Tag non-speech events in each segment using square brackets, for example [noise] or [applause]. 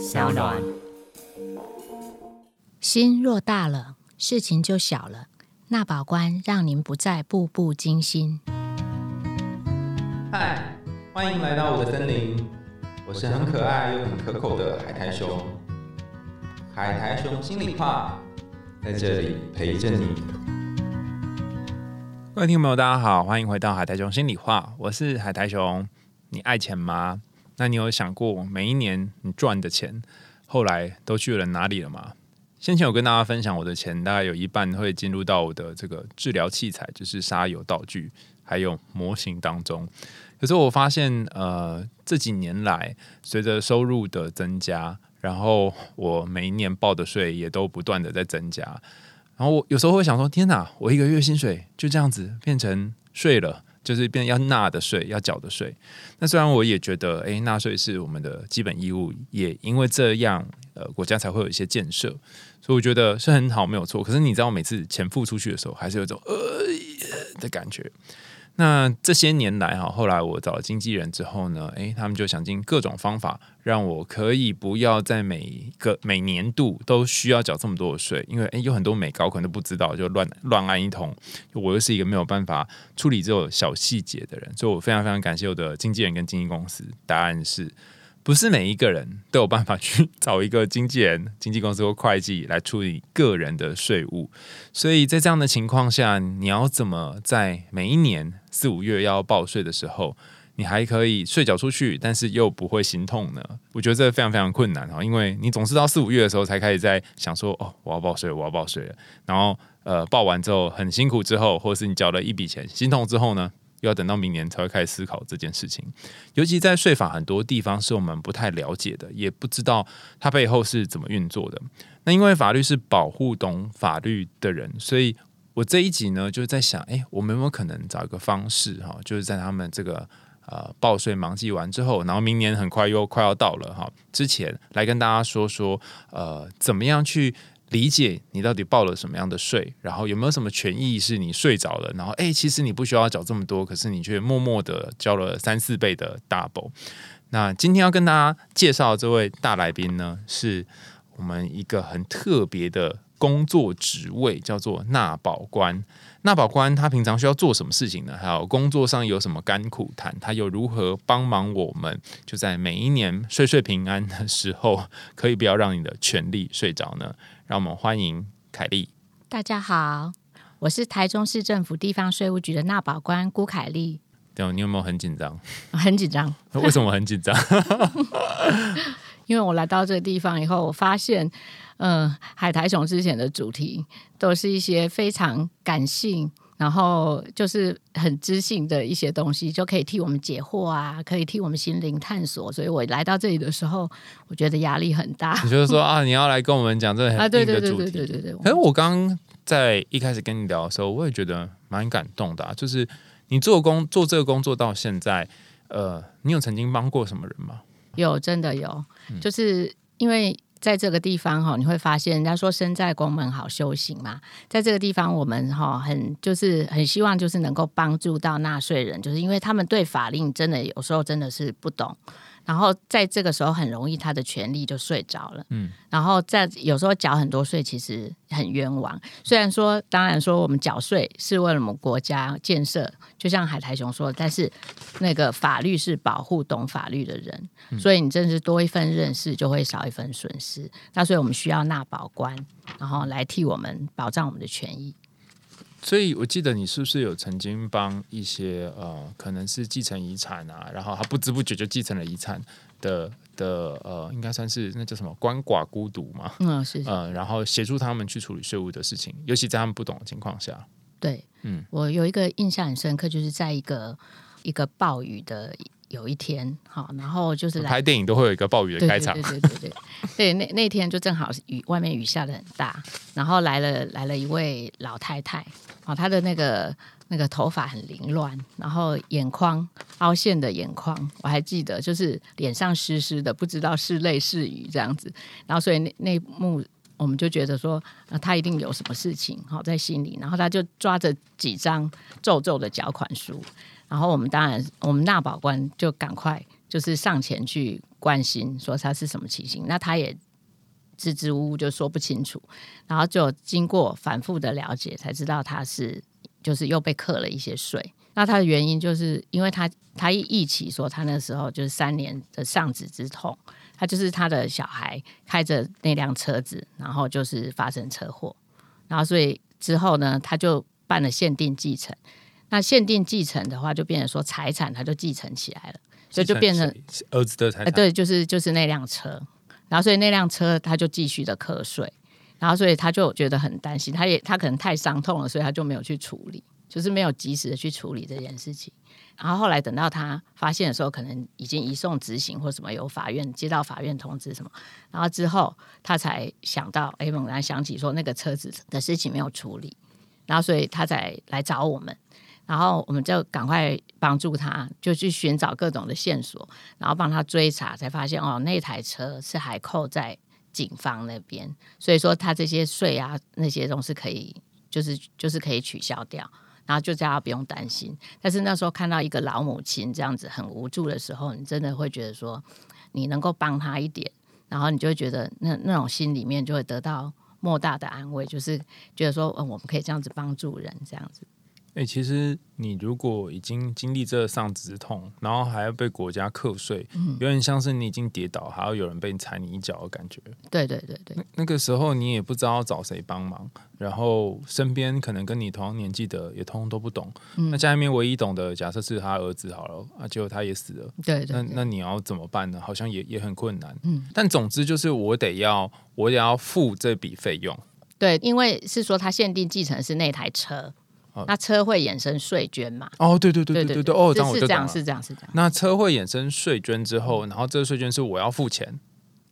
小暖。心若大了，事情就小了。纳保官让您不再步步惊心。嗨，欢迎来到我的森林，我是很可爱又很可口的海苔熊。海苔熊心里话，在这里陪着你。各位听众朋友，大家好，欢迎回到海苔熊心里话，我是海苔熊。你爱钱吗？那你有想过每一年你赚的钱，后来都去了哪里了吗？先前有跟大家分享，我的钱大概有一半会进入到我的这个治疗器材，就是沙油道具，还有模型当中。可是我发现，呃，这几年来，随着收入的增加，然后我每一年报的税也都不断的在增加。然后我有时候会想说，天哪，我一个月薪水就这样子变成税了，就是变要纳的税，要缴的税。那虽然我也觉得，诶，纳税是我们的基本义务，也因为这样，呃，国家才会有一些建设。所以我觉得是很好，没有错。可是你知道，每次钱付出去的时候，还是有种呃的感觉。那这些年来哈，后来我找了经纪人之后呢，诶，他们就想尽各种方法，让我可以不要在每个每年度都需要缴这么多的税，因为诶，有很多美高可能都不知道，就乱乱按一通。我又是一个没有办法处理这种小细节的人，所以我非常非常感谢我的经纪人跟经纪公司。答案是。不是每一个人都有办法去找一个经纪人、经纪公司或会计来处理个人的税务，所以在这样的情况下，你要怎么在每一年四五月要报税的时候，你还可以税缴出去，但是又不会心痛呢？我觉得这非常非常困难哈，因为你总是到四五月的时候才开始在想说，哦，我要报税，我要报税了，然后呃，报完之后很辛苦之后，或是你交了一笔钱，心痛之后呢？又要等到明年才会开始思考这件事情，尤其在税法很多地方是我们不太了解的，也不知道它背后是怎么运作的。那因为法律是保护懂法律的人，所以我这一集呢就是在想，哎，我们有没有可能找一个方式哈，就是在他们这个呃报税忙季完之后，然后明年很快又快要到了哈，之前来跟大家说说，呃，怎么样去。理解你到底报了什么样的税，然后有没有什么权益是你睡着了，然后哎，其实你不需要缴这么多，可是你却默默的交了三四倍的 double。那今天要跟大家介绍这位大来宾呢，是我们一个很特别的工作职位，叫做纳保官。纳保官他平常需要做什么事情呢？还有工作上有什么甘苦谈？他又如何帮忙我们？就在每一年岁岁平安的时候，可以不要让你的权利睡着呢？让我们欢迎凯丽。大家好，我是台中市政府地方税务局的纳保官辜凯丽。对，你有没有很紧张？很紧张。为什么很紧张？[laughs] 因为我来到这个地方以后，我发现，嗯，海苔熊之前的主题都是一些非常感性。然后就是很知性的一些东西，就可以替我们解惑啊，可以替我们心灵探索。所以我来到这里的时候，我觉得压力很大。你就是说啊，你要来跟我们讲这个很硬的主题，对对对对对。可是我刚刚在一开始跟你聊的时候，我也觉得蛮感动的。就是你做工做这个工作到现在，呃，你有曾经帮过什么人吗？有，真的有。就是因为。在这个地方哈，你会发现人家说身在公门好修行嘛，在这个地方我们哈很就是很希望就是能够帮助到纳税人，就是因为他们对法令真的有时候真的是不懂。然后在这个时候很容易他的权利就睡着了，嗯，然后在有时候缴很多税其实很冤枉。虽然说当然说我们缴税是为了我们国家建设，就像海苔熊说，但是那个法律是保护懂法律的人，所以你真是多一份认识就会少一份损失。那所以我们需要纳保官，然后来替我们保障我们的权益。所以，我记得你是不是有曾经帮一些呃，可能是继承遗产啊，然后他不知不觉就继承了遗产的的呃，应该算是那叫什么鳏寡孤独嘛？嗯，是。呃，然后协助他们去处理税务的事情，尤其在他们不懂的情况下。对，嗯，我有一个印象很深刻，就是在一个一个暴雨的。有一天，好，然后就是拍电影都会有一个暴雨的开场，对对对对对，对 [laughs] 那那天就正好雨，外面雨下的很大，然后来了来了一位老太太，哦，她的那个那个头发很凌乱，然后眼眶凹陷的眼眶，我还记得，就是脸上湿湿的，不知道是泪是雨这样子，然后所以那那幕我们就觉得说，啊，他一定有什么事情好在心里，然后他就抓着几张皱皱的缴款书。然后我们当然，我们纳保官就赶快就是上前去关心，说他是什么情形，那他也支支吾吾就说不清楚，然后就经过反复的了解，才知道他是就是又被克了一些税。那他的原因就是因为他他一忆起说他那时候就是三年的丧子之痛，他就是他的小孩开着那辆车子，然后就是发生车祸，然后所以之后呢，他就办了限定继承。那限定继承的话，就变成说财产它就继承起来了，所以就变成儿子的财产。对，就是就是那辆车，然后所以那辆车他就继续的课税，然后所以他就觉得很担心，他也他可能太伤痛了，所以他就没有去处理。就是没有及时的去处理这件事情，然后后来等到他发现的时候，可能已经移送执行或什么，有法院接到法院通知什么，然后之后他才想到，哎，猛然想起说那个车子的事情没有处理，然后所以他才来找我们，然后我们就赶快帮助他，就去寻找各种的线索，然后帮他追查，才发现哦，那台车是还扣在警方那边，所以说他这些税啊那些都是可以，就是就是可以取消掉。然后就叫他不用担心，但是那时候看到一个老母亲这样子很无助的时候，你真的会觉得说，你能够帮他一点，然后你就会觉得那那种心里面就会得到莫大的安慰，就是觉得说，嗯，我们可以这样子帮助人，这样子。哎，其实你如果已经经历这丧子之痛，然后还要被国家课税，有点像是你已经跌倒，还要有人被踩你一脚的感觉。对对对对，那个时候你也不知道找谁帮忙，然后身边可能跟你同样年纪的也通通都不懂。那家里面唯一懂的，假设是他儿子好了，啊，结果他也死了。对，那那你要怎么办呢？好像也也很困难。嗯，但总之就是我得要，我得要付这笔费用。对，因为是说他限定继承是那台车。那车会衍生税捐嘛？哦，对对对对对对，哦，这样是这样是这样是这样。那车会衍生税捐之后，然后这个税捐是我要付钱，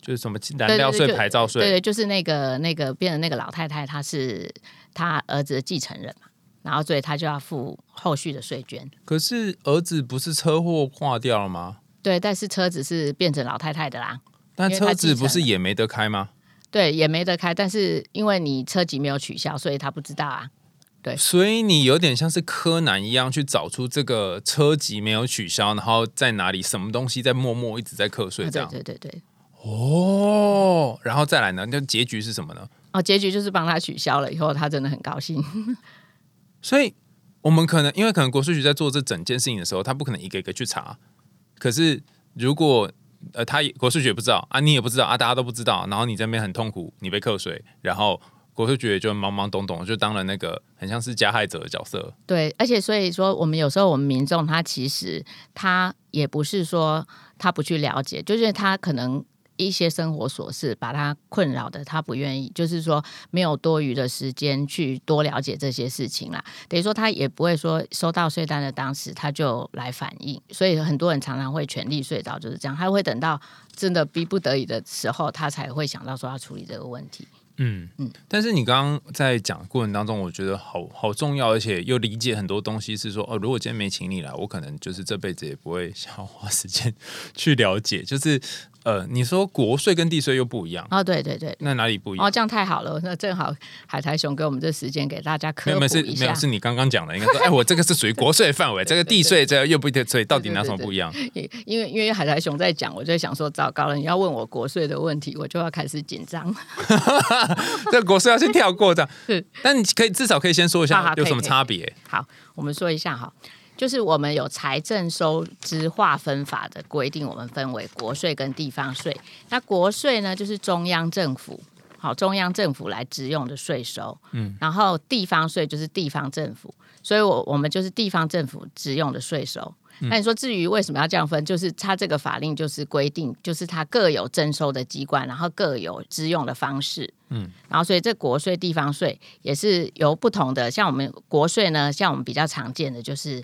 就是什么燃料税、牌照税，对对，就是那个那个变成那个老太太，她是她儿子的继承人嘛，然后所以她就要付后续的税捐。可是儿子不是车祸挂掉了吗？对，但是车子是变成老太太的啦。但车子不是也没得开吗？对，也没得开，但是因为你车籍没有取消，所以他不知道啊。对，所以你有点像是柯南一样去找出这个车籍没有取消，然后在哪里，什么东西在默默一直在课税，这样。对对对。哦，然后再来呢？那结局是什么呢？哦，结局就是帮他取消了以后，他真的很高兴。[laughs] 所以，我们可能因为可能国税局在做这整件事情的时候，他不可能一个一个去查。可是，如果呃，他国税局也不知道啊，你也不知道啊，大家都不知道，然后你这边很痛苦，你被课税，然后。国税局就懵懵懂懂，就当了那个很像是加害者的角色。对，而且所以说，我们有时候我们民众他其实他也不是说他不去了解，就是他可能一些生活琐事把他困扰的，他不愿意，就是说没有多余的时间去多了解这些事情啦。等于说他也不会说收到税单的当时他就来反应，所以很多人常常会全力睡着，就是这样，他会等到真的逼不得已的时候，他才会想到说要处理这个问题。嗯嗯，但是你刚刚在讲过程当中，我觉得好好重要，而且又理解很多东西。是说，哦，如果今天没请你来，我可能就是这辈子也不会想要花时间去了解，就是。呃，你说国税跟地税又不一样哦，对对对，那哪里不一样？哦，这样太好了，那正好海苔熊给我们这时间给大家科普一下。没有，是你刚刚讲的，应该说，哎，我这个是属于国税范围，这个地税这又不一定，所以到底哪什么不一样？因为因为海苔熊在讲，我就想说，糟糕了，你要问我国税的问题，我就要开始紧张。[laughs] 这国税要先跳过这样，[laughs] 是，但你可以至少可以先说一下有什么差别。好，我们说一下哈。就是我们有财政收支划分法的规定，我们分为国税跟地方税。那国税呢，就是中央政府好，中央政府来支用的税收。嗯，然后地方税就是地方政府，所以我我们就是地方政府支用的税收。那你说至于为什么要这样分，就是它这个法令就是规定，就是它各有征收的机关，然后各有支用的方式。嗯，然后所以这国税、地方税也是由不同的，像我们国税呢，像我们比较常见的就是。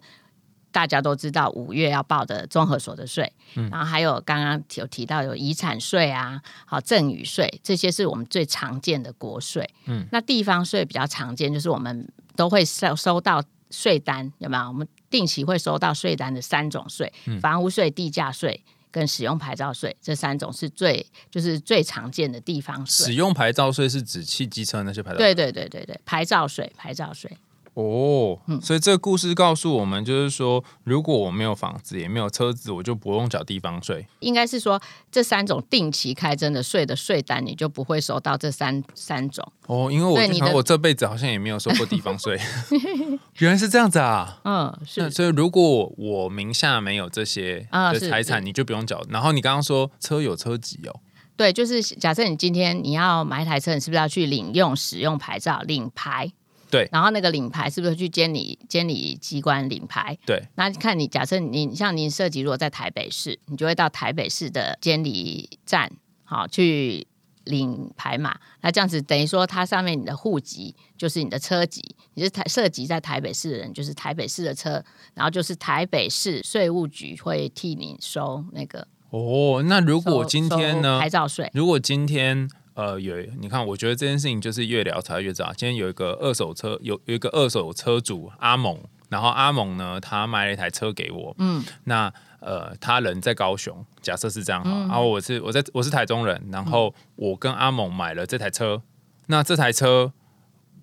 大家都知道五月要报的综合所得税，嗯然后还有刚刚有提到有遗产税啊，好赠与税，这些是我们最常见的国税。嗯，那地方税比较常见，就是我们都会收收到税单，有没有？我们定期会收到税单的三种税：房屋税、地价税跟使用牌照税，这三种是最就是最常见的地方税。使用牌照税是指汽机车那些牌照？对对对对对，牌照税，牌照税。哦，所以这个故事告诉我们，就是说，如果我没有房子，也没有车子，我就不用缴地方税。应该是说，这三种定期开征的税的税单，你就不会收到这三三种。哦，因为我觉得我这辈子好像也没有收过地方税，[laughs] 原来是这样子啊。嗯，是。所以如果我名下没有这些的财产，你就不用缴。然后你刚刚说车有车籍哦。对，就是假设你今天你要买一台车，你是不是要去领用使用牌照领牌？对，然后那个领牌是不是去监理监理机关领牌？对，那看你假设你像您涉及如果在台北市，你就会到台北市的监理站，好去领牌码。那这样子等于说，它上面你的户籍就是你的车籍，你是台涉及在台北市的人，就是台北市的车，然后就是台北市税务局会替你收那个。哦，那如果今天呢？牌照税。如果今天。呃，有你看，我觉得这件事情就是越聊才越知道。今天有一个二手车，有有一个二手车主阿猛，然后阿猛呢，他卖了一台车给我。嗯，那呃，他人在高雄，假设是这样哈。然后我是我在我是台中人，然后我跟阿猛买了这台车。那这台车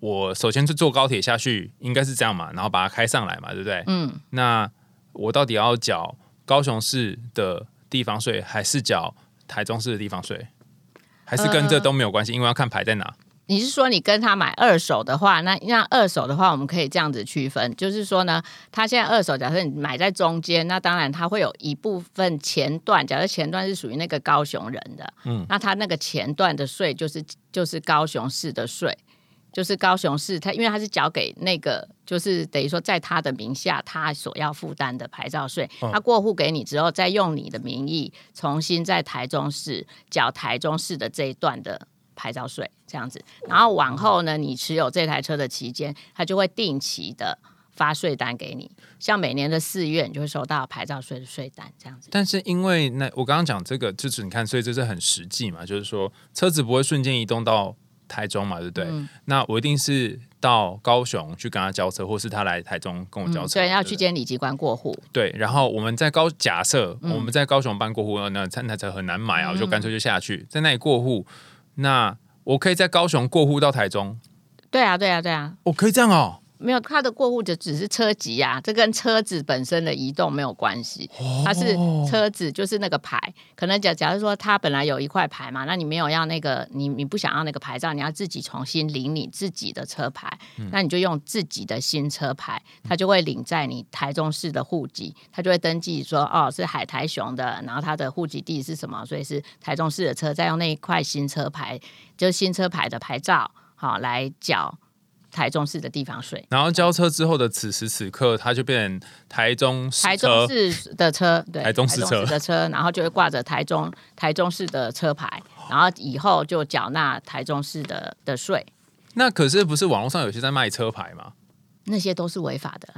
我首先是坐高铁下去，应该是这样嘛，然后把它开上来嘛，对不对？嗯。那我到底要缴高雄市的地方税，还是缴台中市的地方税？还是跟这都没有关系，因为要看牌在哪。你是说你跟他买二手的话，那那二手的话，我们可以这样子区分，就是说呢，他现在二手，假设你买在中间，那当然他会有一部分前段，假设前段是属于那个高雄人的，嗯，那他那个前段的税就是就是高雄市的税。就是高雄市，他因为他是缴给那个，就是等于说在他的名下，他所要负担的牌照税，他过户给你之后，再用你的名义重新在台中市缴台中市的这一段的牌照税，这样子。然后往后呢，你持有这台车的期间，他就会定期的发税单给你，像每年的四月，你就会收到牌照税的税单，这样子。但是因为那我刚刚讲这个，就是你看，所以这是很实际嘛，就是说车子不会瞬间移动到。台中嘛，对不对？那我一定是到高雄去跟他交车，或是他来台中跟我交车。对，要去监理机关过户。对，然后我们在高假设我们在高雄办过户，那那台车很难买啊，我就干脆就下去在那里过户。那我可以在高雄过户到台中。对啊，对啊，对啊，我可以这样哦。没有，它的过户就只是车籍啊，这跟车子本身的移动没有关系。它是车子，就是那个牌。可能假假如说他本来有一块牌嘛，那你没有要那个，你你不想要那个牌照，你要自己重新领你自己的车牌，那你就用自己的新车牌，他就会领在你台中市的户籍，他就会登记说哦是海台雄的，然后他的户籍地是什么，所以是台中市的车，再用那一块新车牌，就是新车牌的牌照，好来缴。台中市的地方税，然后交车之后的此时此刻，它就变成台中台中市的车，对，台中市车的车，然后就会挂着台中台中市的车牌，然后以后就缴纳台中市的的税。那可是不是网络上有些在卖车牌吗？那些都是违法的，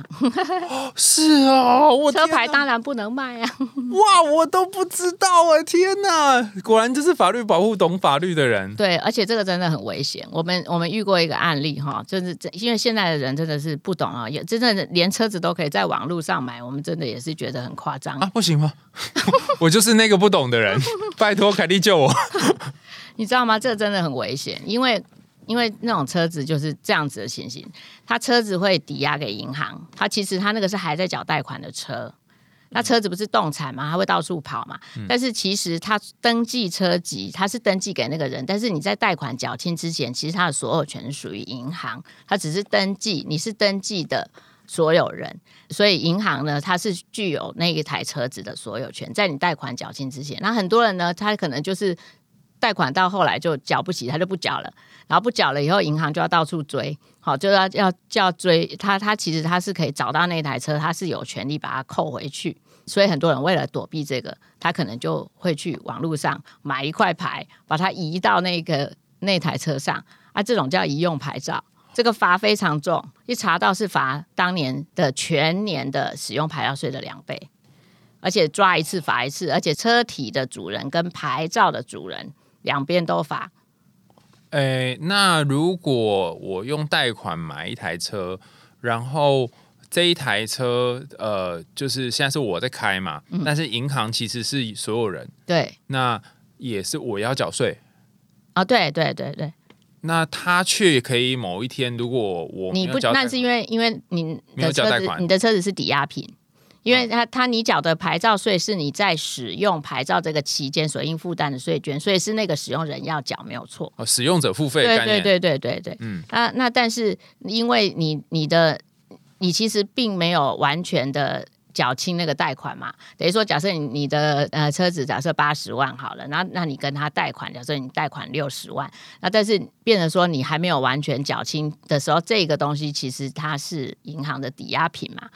是啊，我车牌当然不能卖啊！[laughs] 哇，我都不知道啊！天哪，果然就是法律保护懂法律的人。对，而且这个真的很危险。我们我们遇过一个案例哈，就是因为现在的人真的是不懂啊，也真的连车子都可以在网络上买，我们真的也是觉得很夸张啊！不行吗？[laughs] 我就是那个不懂的人，拜托凯蒂救我！[laughs] 你知道吗？这个真的很危险，因为。因为那种车子就是这样子的情形，他车子会抵押给银行，他其实他那个是还在缴贷款的车，那车子不是动产嘛，他会到处跑嘛，但是其实他登记车籍，他是登记给那个人，但是你在贷款缴清之前，其实他的所有权属于银行，他只是登记你是登记的所有人，所以银行呢，它是具有那一台车子的所有权，在你贷款缴清之前，那很多人呢，他可能就是。贷款到后来就缴不起，他就不缴了，然后不缴了以后，银行就要到处追，好就要要就要追。他，他其实他是可以找到那台车，他是有权利把它扣回去，所以很多人为了躲避这个，他可能就会去网络上买一块牌，把它移到那个那台车上，啊，这种叫移用牌照，这个罚非常重，一查到是罚当年的全年的使用牌照税的两倍，而且抓一次罚一次，而且车体的主人跟牌照的主人。两边都罚。诶，那如果我用贷款买一台车，然后这一台车，呃，就是现在是我在开嘛，但是银行其实是所有人，对，那也是我要缴税。啊，对对对对，那他却可以某一天，如果我你不有交贷那是因为因为你没有的车子缴贷款你的车子是抵押品。因为他他你缴的牌照税是你在使用牌照这个期间所应负担的税捐，所以是那个使用人要缴，没有错。哦使用者付费的对对对对对对，嗯嗯，那那但是因为你你的你其实并没有完全的缴清那个贷款嘛，等于说假设你你的呃车子假设八十万好了，那那你跟他贷款，假设你贷款六十万，那但是变成说你还没有完全缴清的时候，这个东西其实它是银行的抵押品嘛。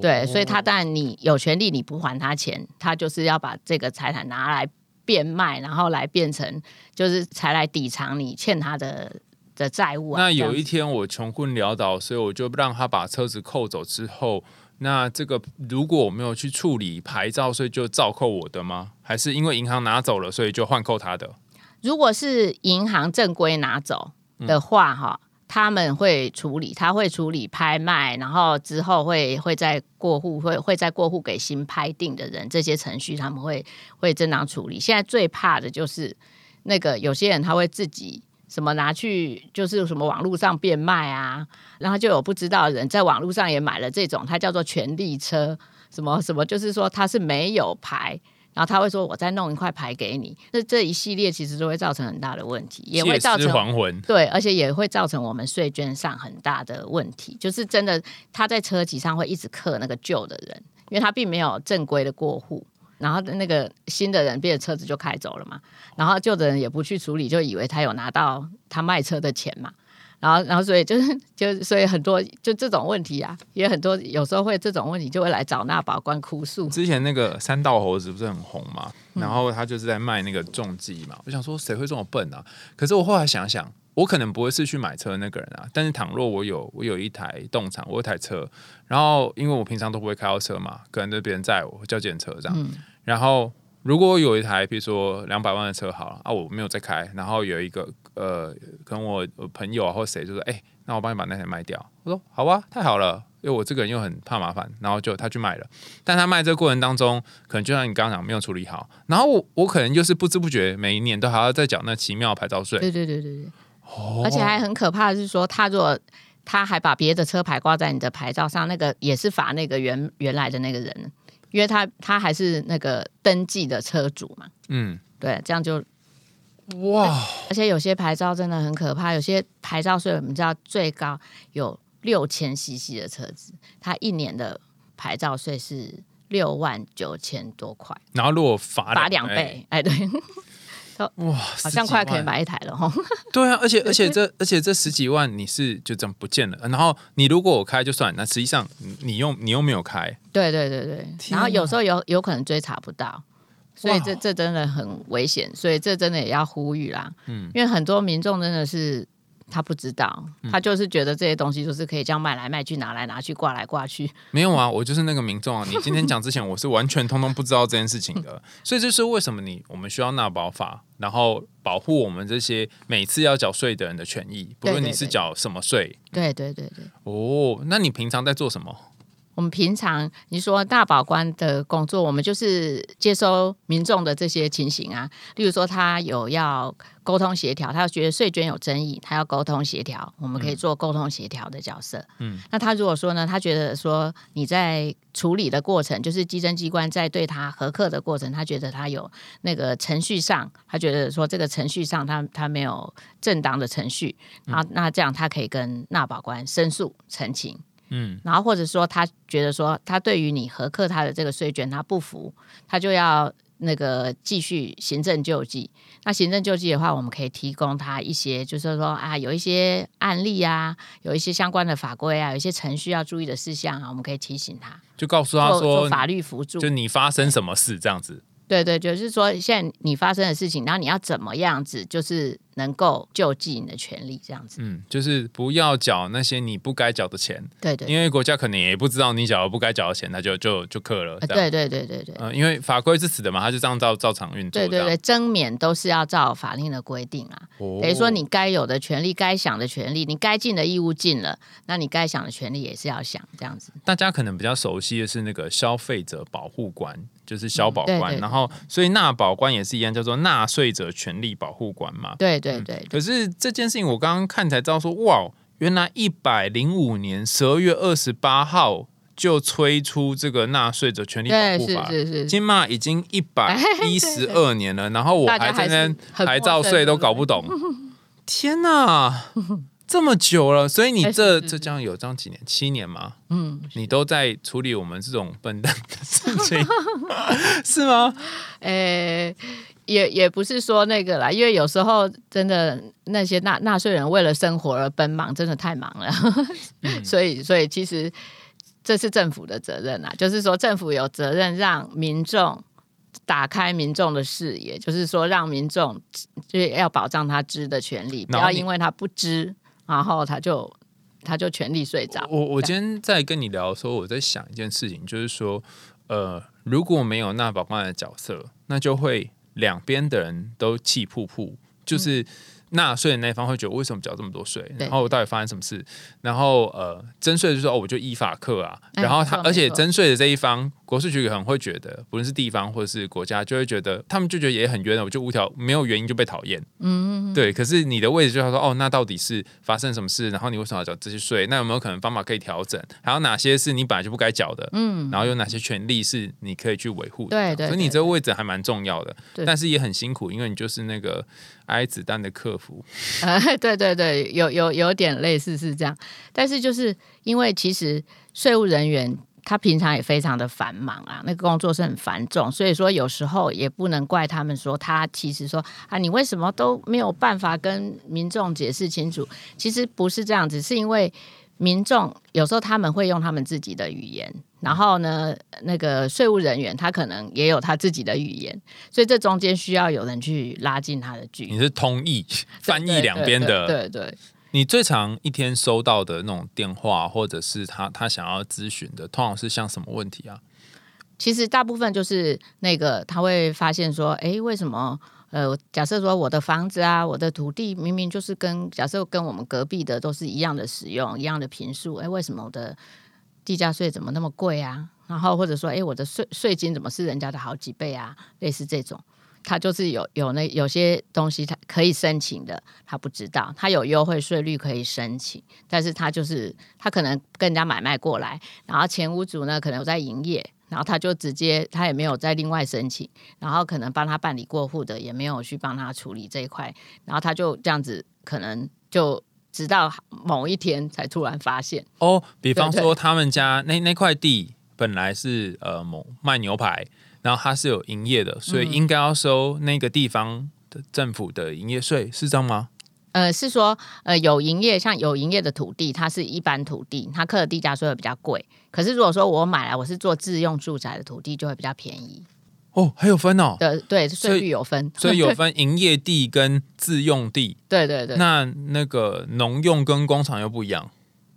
对，所以他当然你有权利，你不还他钱，他就是要把这个财产拿来变卖，然后来变成就是才来抵偿你欠他的的债务啊。那有一天我穷困潦倒，所以我就让他把车子扣走之后，那这个如果我没有去处理牌照所以，就照扣我的吗？还是因为银行拿走了，所以就换扣他的？如果是银行正规拿走的话，哈、他们会处理，他会处理拍卖，然后之后会会再过户，会会再过户给新拍定的人，这些程序他们会会正当处理。现在最怕的就是那个有些人他会自己什么拿去，就是什么网络上变卖啊，然后就有不知道的人在网络上也买了这种，它叫做权利车，什么什么，就是说它是没有牌。然后他会说：“我再弄一块牌给你。”那这一系列其实都会造成很大的问题，也会造成还魂。对，而且也会造成我们税捐上很大的问题。就是真的，他在车籍上会一直刻那个旧的人，因为他并没有正规的过户，然后那个新的人变车子就开走了嘛，然后旧的人也不去处理，就以为他有拿到他卖车的钱嘛。然后，然后，所以就是，就所以很多就这种问题啊，也很多有时候会这种问题就会来找那保官哭诉。之前那个三道猴子不是很红嘛，嗯然后他就是在卖那个重机嘛。我想说谁会这么笨啊？可是我后来想想，我可能不会是去买车的那个人啊。但是倘若我有我有一台动产，我有一台车，然后因为我平常都不会开到车嘛，可能就别人载我叫检车这样。然后如果我有一台比如说两百万的车好了啊，我没有在开，然后有一个呃，跟我我朋友啊或谁就说，哎、那我帮你把那台卖掉。我说好啊，太好了。因为我这个人又很怕麻烦，然后就他去卖了，但他卖这个过程当中，可能就像你刚刚讲没有处理好，然后我我可能就是不知不觉每一年都还要再缴那奇妙牌照税，对对对对对，哦而且还很可怕的是说，他如果他还把别的车牌挂在你的牌照上，那个也是罚那个原原来的那个人，因为他他还是那个登记的车主嘛。嗯，对，这样就哇，而且有些牌照真的很可怕，有些牌照税我们知道最高有六千 CC 的车子，它一年的牌照税是六万九千多块，然后如果罚罚两，倍，哎，对，[laughs] 哇，好像快可以买一台了哈。对啊，而且而且这而且这十几万你是就这样不见了，然后你如果我开就算，那实际上你你又你又没有开，对对对对，天然后有时候有有可能追查不到，所以这这真的很危险，所以这真的也要呼吁啦。嗯，因为很多民众真的是他不知道，嗯他就是觉得这些东西就是可以这样卖来卖去、拿来拿去、挂来挂去。没有啊，我就是那个民众啊！你今天讲之前，我是完全通通不知道这件事情的，[laughs] 所以这是为什么你我们需要纳保法，然后保护我们这些每次要缴税的人的权益，不论你是缴什么税对对对对。哦。那你平常在做什么？我们平常你说大保官的工作，我们就是接收民众的这些情形啊，例如说他有要沟通协调，他觉得税捐有争议，他要沟通协调，我们可以做沟通协调的角色。嗯，那他如果说呢，他觉得说你在处理的过程，就是稽征机关在对他核课的过程，他觉得他有那个程序上，他觉得说这个程序上他他没有正当的程序，啊，那这样他可以跟纳保官申诉澄清。嗯，然后或者说他觉得说他对于你核课他的这个税卷他不服，他就要那个继续行政救济。那行政救济的话，我们可以提供他一些，就是说啊，有一些案例啊，有一些相关的法规啊，有一些程序要注意的事项啊，我们可以提醒他就告诉他说，法律辅助就。你发生什么事这样子。对对，就是说现在你发生的事情，然后你要怎么样子，就是能够救济你的权利，这样子。嗯，就是不要缴那些你不该缴的钱，对对，因为国家可能也不知道你缴了不该缴的钱，他就就就克了。对对对对对。嗯、因为法规是死的嘛，他就这样照照常运作。对对对，征免都是要照法令的规定啊。哦等于说你该有的权利、该享的权利，你该尽的义务尽了，那你该享的权利也是要享，这样子。大家可能比较熟悉的是那个消费者保护官，就是消保官，嗯对对然后所以纳保官也是一样，叫做纳税者权利保护官嘛。对对对对可是这件事情我刚刚看才知道说，哇，原来一百零五年十二月二十八号就推出这个纳税者权利保护法。是是，金马已经一百一十二年了，然后我还在那边还是很牌照税都搞不懂。[laughs] 天哪，这么久了，所以你哎这是是这这样有这样几年？七年吗？嗯，你都在处理我们这种笨蛋的事情，[laughs] 是吗？[laughs] 呃，也也不是说那个啦，因为有时候真的那些纳纳税人为了生活而奔忙，真的太忙了，[laughs] 嗯所以所以其实这是政府的责任啊，就是说政府有责任让民众。打开民众的视野，就是说让民众就是要保障他知的权利，不要因为他不知，然后他就他就全力睡着。我我今天在跟你聊的时候，我在想一件事情，就是说，呃，如果没有纳保官的角色，那就会两边的人都气噗噗，就是纳税的那一方会觉得为什么缴这么多税，然后到底发生什么事，然后呃，征税就说哦，我就依法课啊，哎然后他而且征税的这一方，国税局可能会觉得，不论是地方或者是国家，就会觉得他们就觉得也很冤了，我就无条没有原因就被讨厌，嗯，对，可是你的位置就要说，哦，那到底是发生什么事？然后你为什么要缴这些税？那有没有可能方法可以调整？还有哪些是你本来就不该缴的？嗯，然后有哪些权利是你可以去维护的？对对对所以你这个位置还蛮重要的，对但是也很辛苦，因为你就是那个挨子弹的客服。[laughs] 呃，对对对，有有有点类似是这样，但是就是因为其实税务人员他平常也非常的繁忙啊，那个工作是很繁重，所以说有时候也不能怪他们说他其实说啊，你为什么都没有办法跟民众解释清楚？其实不是这样子，是因为民众有时候他们会用他们自己的语言。然后呢，那个税务人员他可能也有他自己的语言，所以这中间需要有人去拉近他的距离，你是通译翻译两边的，对对对。你最常一天收到的那种电话，或者是他他想要咨询的，通常是像什么问题啊？其实大部分就是那个他会发现说，诶，为什么？呃，假设说我的房子啊，我的土地明明就是跟假设跟我们隔壁的都是一样的使用，一样的平数，诶，为什么我的地价税怎么那么贵啊？然后或者说，诶，我的税税金怎么是人家的好几倍啊？类似这种，他就是有有那有些东西他可以申请的，他不知道，他有优惠税率可以申请，但是他就是他可能跟人家买卖过来，然后前屋主呢可能有在营业。然后他就直接，他也没有再另外申请，然后可能帮他办理过户的也没有去帮他处理这一块，然后他就这样子，可能就直到某一天才突然发现，哦，比方说他们家那那块地本来是呃某卖牛排，然后它是有营业的，所以应该要收那个地方的政府的营业税，是这样吗？呃，是说呃有营业，像有营业的土地，它是一般土地，它课的地价税会比较贵。可是如果说我买来我是做自用住宅的土地，就会比较便宜。哦，还有分哦，的对税率有分，所以有分 [laughs] 营业地跟自用地。对对对那那个农用跟工厂又不一样。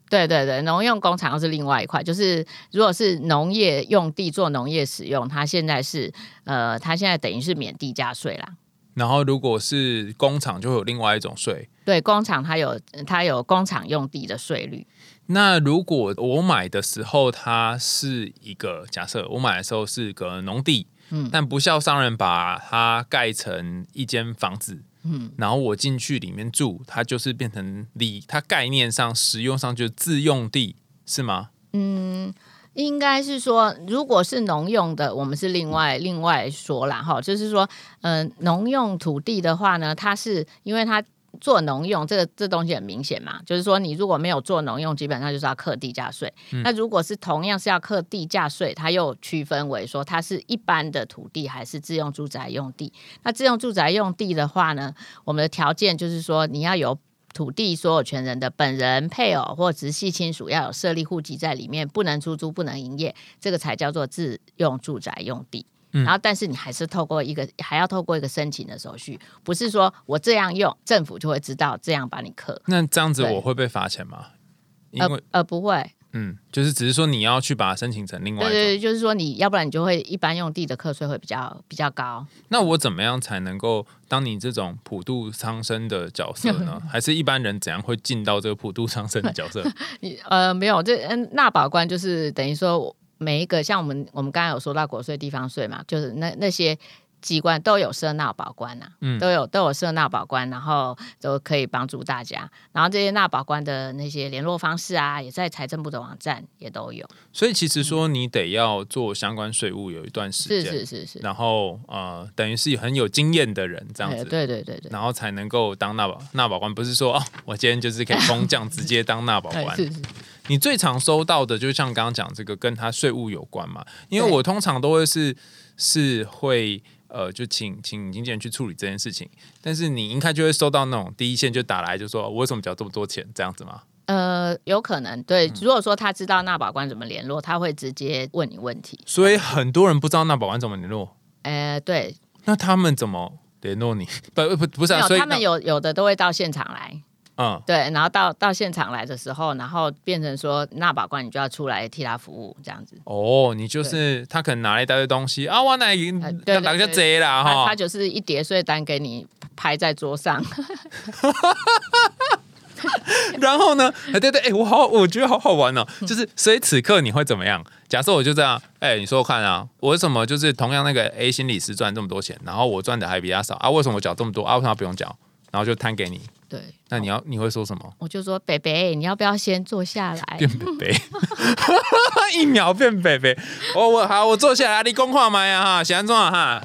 对对对，农用工厂又是另外一块。就是如果是农业用地做农业使用，它现在是呃，它现在等于是免地价税啦。然后如果是工厂，就会有另外一种税。对，工厂它有它有工厂用地的税率。那如果我买的时候，它是一个假设，我买的时候是个农地，嗯但不孝商人把它盖成一间房子，嗯，然后我进去里面住，它就是变成理它概念上、使用上就是自用地，是吗？嗯应该是说，如果是农用的，我们是另外另外说啦哈，就是说，嗯、农用土地的话呢，它是因为它做农用，这个这东西很明显嘛，就是说你如果没有做农用，基本上就是要课地价税。那如果是同样是要课地价税，它又区分为说它是一般的土地还是自用住宅用地。那自用住宅用地的话呢，我们的条件就是说你要有。土地所有权人的本人、配偶或直系亲属要有设立户籍在里面，不能出租、不能营业，这个才叫做自用住宅用地。然后，但是你还是透过一个，还要透过一个申请的手续，不是说我这样用，政府就会知道这样把你克，那这样子我会被罚钱吗？因为呃呃不会，嗯，就是只是说你要去把它申请成另外一种。对对对，就是说你要不然你就会一般用地的课税会比较比较高。那我怎么样才能够当你这种普度苍生的角色呢？[laughs] 还是一般人怎样会进到这个普度苍生的角色？[laughs] 你呃没有这嗯纳保官就是等于说我每一个像我们我们刚刚有说到国税、地方税嘛，就是那那些。机关都有设纳保官呐、嗯都有都有设纳保官，然后都可以帮助大家。然后这些纳保官的那些联络方式啊，也在财政部的网站也都有。所以其实说你得要做相关税务有一段时是间，是是是，然后呃，等于是很有经验的人这样哎子，对对对对，然后才能够当纳保纳保官，不是说哦，我今天就是可以空降直接当纳保官。[laughs] 哎是是你最常收到的，就像刚刚讲这个，跟他税务有关嘛？因为我通常都会是是会呃，就请请经纪人去处理这件事情，但是你应该就会收到那种第一线就打来就说，我为什么缴这么多钱这样子吗？呃，有可能对。如果说他知道纳保官怎么联络，他会直接问你问题。所以很多人不知道纳保官怎么联络，呃，对，那他们怎么联络你？不不不是啊，所以他们有有的都会到现场来，嗯对，然后到到现场来的时候，然后变成说那把关，你就要出来替他服务这样子。哦，你就是他可能拿了一大堆东西啊，我那已经呃对对拿个对贼啦他他，就是一叠税单给你拍在桌上，[laughs] 然后呢，哎对对，哎我好，我觉得好好玩哦，就是所以此刻你会怎么样？假设我就这样，哎，你说说看啊，我为什么就是同样那个 A 心理师赚这么多钱，然后我赚的还比他少啊？为什么我缴这么多啊？为什么不用缴？然后就摊给你，对，那你要你会说什么？我就说北北，你要不要先坐下来？变北北，[laughs] 一秒变北北。我我好，我坐下来，你讲话嘛呀哈，想怎样哈？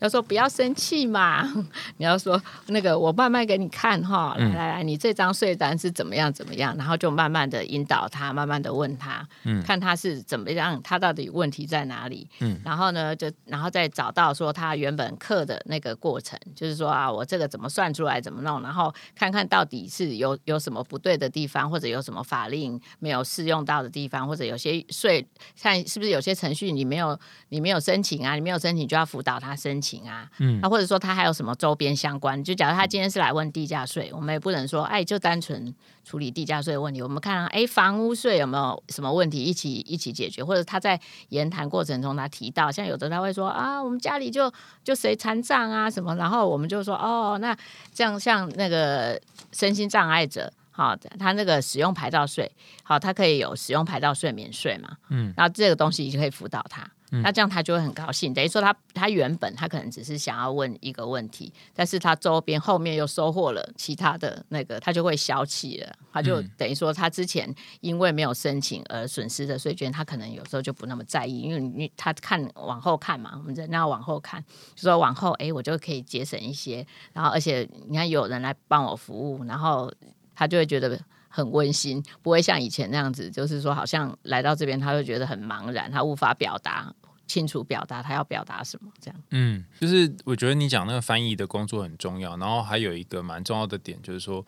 要说不要生气嘛，[laughs] 你要说那个我慢慢给你看哈，来嗯。来来，你这张税单是怎么样怎么样，然后就慢慢的引导他，慢慢的问他，嗯。看他是怎么样，他到底问题在哪里，嗯。然后呢就然后再找到说他原本课的那个过程，就是说啊我这个怎么算出来怎么弄，然后看看到底是有有什么不对的地方，或者有什么法令没有适用到的地方，或者有些税看是不是有些程序你没有你没有申请啊，你没有申请就要辅导他申请啊，嗯那或者说他还有什么周边相关，就假如他今天是来问地价税，我们也不能说哎就单纯处理地价税的问题，我们看哎房屋税有没有什么问题一起一起解决，或者他在言谈过程中他提到，像有的他会说啊我们家里就就谁残障啊什么，然后我们就说哦那这样像那个身心障碍者。好，他那个使用牌照税，好，他可以有使用牌照税免税嘛，嗯，然后这个东西就可以辅导他，那这样他就会很高兴。等于说他他原本他可能只是想要问一个问题，但是他周边后面又收获了其他的那个，他就会消气了。他就嗯等于说他之前因为没有申请而损失的税捐，他可能有时候就不那么在意，因为你他看往后看嘛，我们人要往后看，就说往后哎，我就可以节省一些，然后而且你看有人来帮我服务，然后他就会觉得。很温馨，不会像以前那样子，就是说好像来到这边，他会觉得很茫然，他无法表达清楚表达他要表达什么，这样。嗯，就是我觉得你讲那个翻译的工作很重要，然后还有一个蛮重要的点就是说，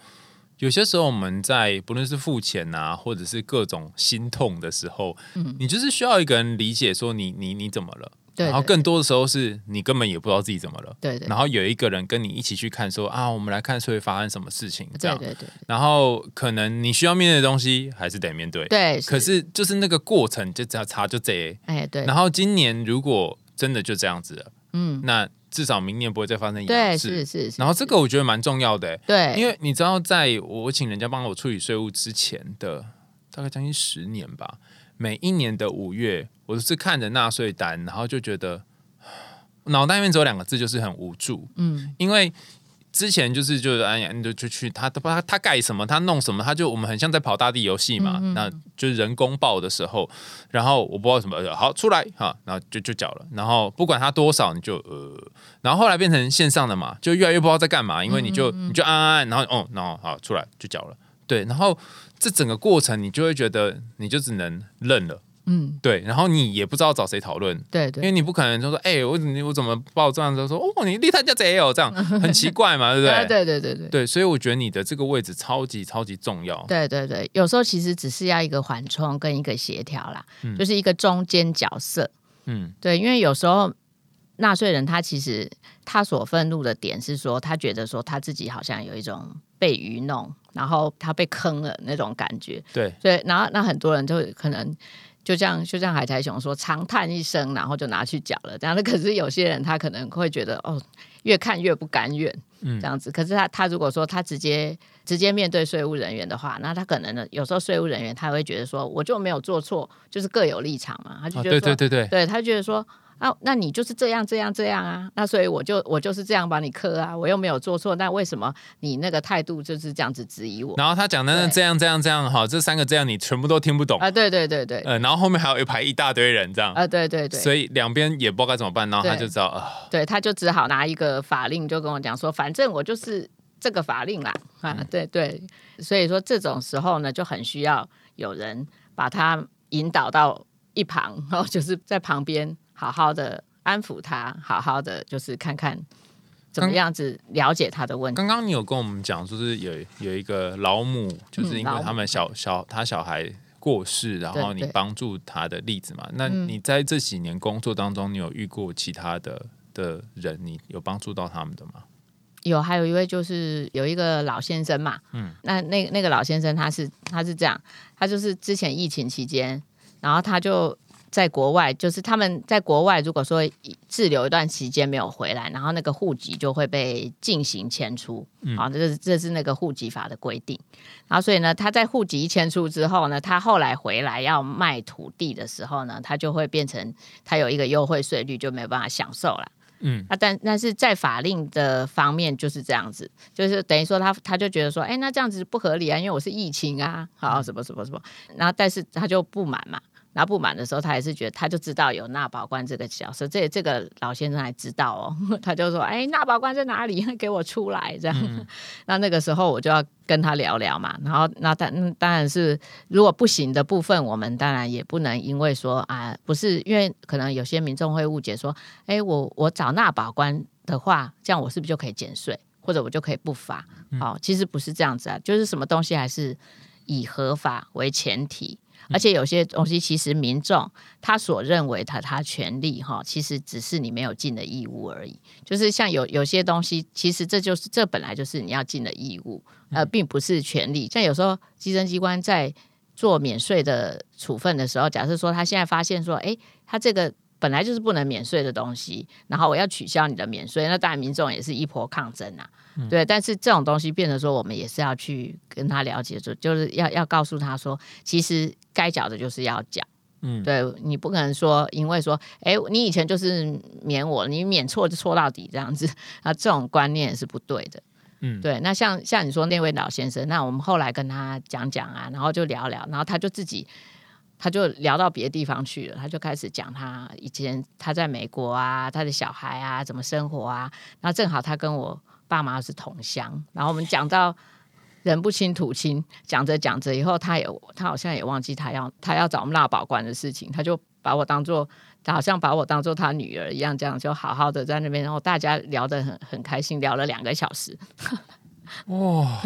有些时候我们在不论是付钱啊，或者是各种心痛的时候，嗯你就是需要一个人理解说你你你怎么了，对然后更多的时候是你根本也不知道自己怎么了。对对。然后有一个人跟你一起去看说啊，我们来看会发生什么事情，这样。对对对。然后可能你需要面对的东西还是得面对，对，可是就是那个过程就只要差就这，哎对，然后今年如果真的就这样子了，嗯，那至少明年不会再发生一。是是，是然后这个我觉得蛮重要的，欸对，因为你知道，在我请人家帮我处理税务之前的大概将近十年吧，每一年的五月，我都是看着纳税单，然后就觉得 [sighs] 脑袋里面只有两个字，就是很无助。嗯。因为之前就是就是哎呀，你就就去他他他盖什么，他弄什么，他就我们很像在跑大地游戏嘛，那就是人工报的时候，然后我不知道什么，呃好出来哈，然后就就缴了，然后不管他多少，你就呃，然后后来变成线上的嘛，就越来越不知道在干嘛，因为你就你就按按按，然后哦，然后好出来就缴了，对，然后这整个过程你就会觉得你就只能认了，嗯。对，然后你也不知道找谁讨论，对对。因为你不可能就说，哎、我你我怎么报账的时候说，哦，你立他家贼有，这样很奇怪嘛，对不对？[laughs] 对对对对对，所以我觉得你的这个位置超级超级重要。对对对，有时候其实只是要一个缓冲跟一个协调啦，就是一个中间角色。嗯。对，因为有时候纳税人他其实他所愤怒的点是说，他觉得说他自己好像有一种被愚弄，然后他被坑了那种感觉。对，所以，然后那很多人就可能就像，就像海苔熊说，长叹一声，然后就拿去缴了。这样的，可是有些人他可能会觉得，哦，越看越不甘愿，嗯这样子。可是他他如果说他直接直接面对税务人员的话，那他可能呢，有时候税务人员他会觉得说，我就没有做错，就是各有立场嘛，他就哦觉得说，对对对对，对他觉得说。啊，那你就是这样这样这样啊，那所以我就我就是这样把你磕啊，我又没有做错，那为什么你那个态度就是这样子质疑我？然后他讲的那这样这样这样哈，这三个这样你全部都听不懂，啊？对对对对，呃，然后后面还有一排一大堆人这样，啊对对对，所以两边也不知道该怎么办，然后他就知道啊，对，他就只好拿一个法令，就跟我讲说，反正我就是这个法令啦，啊，对对，所以说这种时候呢，就很需要有人把他引导到一旁，然后就是在旁边好好的安抚他，好好的就是看看怎么样子了解他的问题。刚刚你有跟我们讲，就是有有一个老母，就是因为他们小小他小孩过世，然后你帮助他的例子嘛。那嗯你在这几年工作当中，你有遇过其他的的人，你有帮助到他们的吗？有，还有一位就是有一个老先生嘛，嗯，那那那个老先生他是他是这样，他就是之前疫情期间，然后他就在国外，就是他们在国外如果说滞留一段期间没有回来，然后那个户籍就会被进行迁出，好、这是这是那个户籍法的规定，然后所以呢，他在户籍迁出之后呢，他后来回来要卖土地的时候呢，他就会变成他有一个优惠税率，就没有办法享受了。嗯。啊，但但是在法令的方面就是这样子，就是等于说他他就觉得说，哎，那这样子不合理啊，因为我是疫情啊，好什么什么什么，然后但是他就不满嘛，然后不满的时候，他还是觉得他就知道有纳保官这个角色，这这个老先生还知道哦，[laughs] 他就说，哎，纳保官在哪里？[laughs] 给我出来这样。[laughs] 那那个时候我就要跟他聊聊嘛，然后那当嗯当然是如果不行的部分，我们当然也不能因为说啊，不是因为可能有些民众会误解说，哎，我我找纳保官的话，这样我是不是就可以减税，或者我就可以不罚？哦、其实不是这样子啊，就是什么东西还是以合法为前提。而且有些东西，其实民众他所认为他他权利哈，其实只是你没有尽的义务而已。就是像有有些东西，其实这就是这本来就是你要尽的义务，呃，并不是权利。像有时候基征机关在做免税的处分的时候，假设说他现在发现说，诶，他这个本来就是不能免税的东西，然后我要取消你的免税，那当然民众也是一波抗争啊。对，但是这种东西变成说，我们也是要去跟他了解，就就是要要告诉他说，其实该缴的就是要缴。嗯，对你不可能说，因为说，哎，你以前就是免我，你免错就错到底这样子啊，这种观念是不对的。嗯对。那像像你说那位老先生，那我们后来跟他讲讲啊，然后就聊聊，然后他就自己他就聊到别的地方去了，他就开始讲他以前他在美国啊，他的小孩啊怎么生活啊，然后正好他跟我爸妈是同乡，然后我们讲到。人不亲土亲，讲着讲着以后，他也他好像也忘记他要他要找我们辣保官的事情，他就把我当做他好像把我当做他女儿一样，这样就好好的在那边，然后大家聊得很很开心，聊了两个小时。哇，